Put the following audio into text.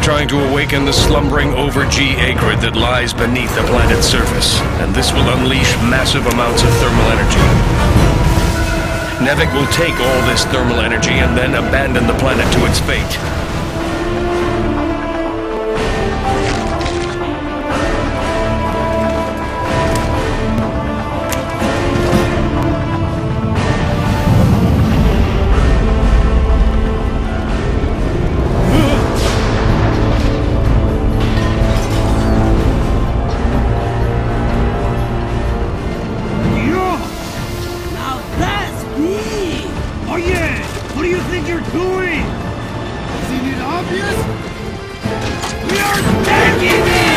Trying to awaken the slumbering over-G Akrid that lies beneath the planet's surface, and this will unleash massive amounts of thermal energy. NEVEC will take all this thermal energy and then abandon the planet to its fate. Oh yeah! What do you think you're doing? Isn't it obvious? We are taking it!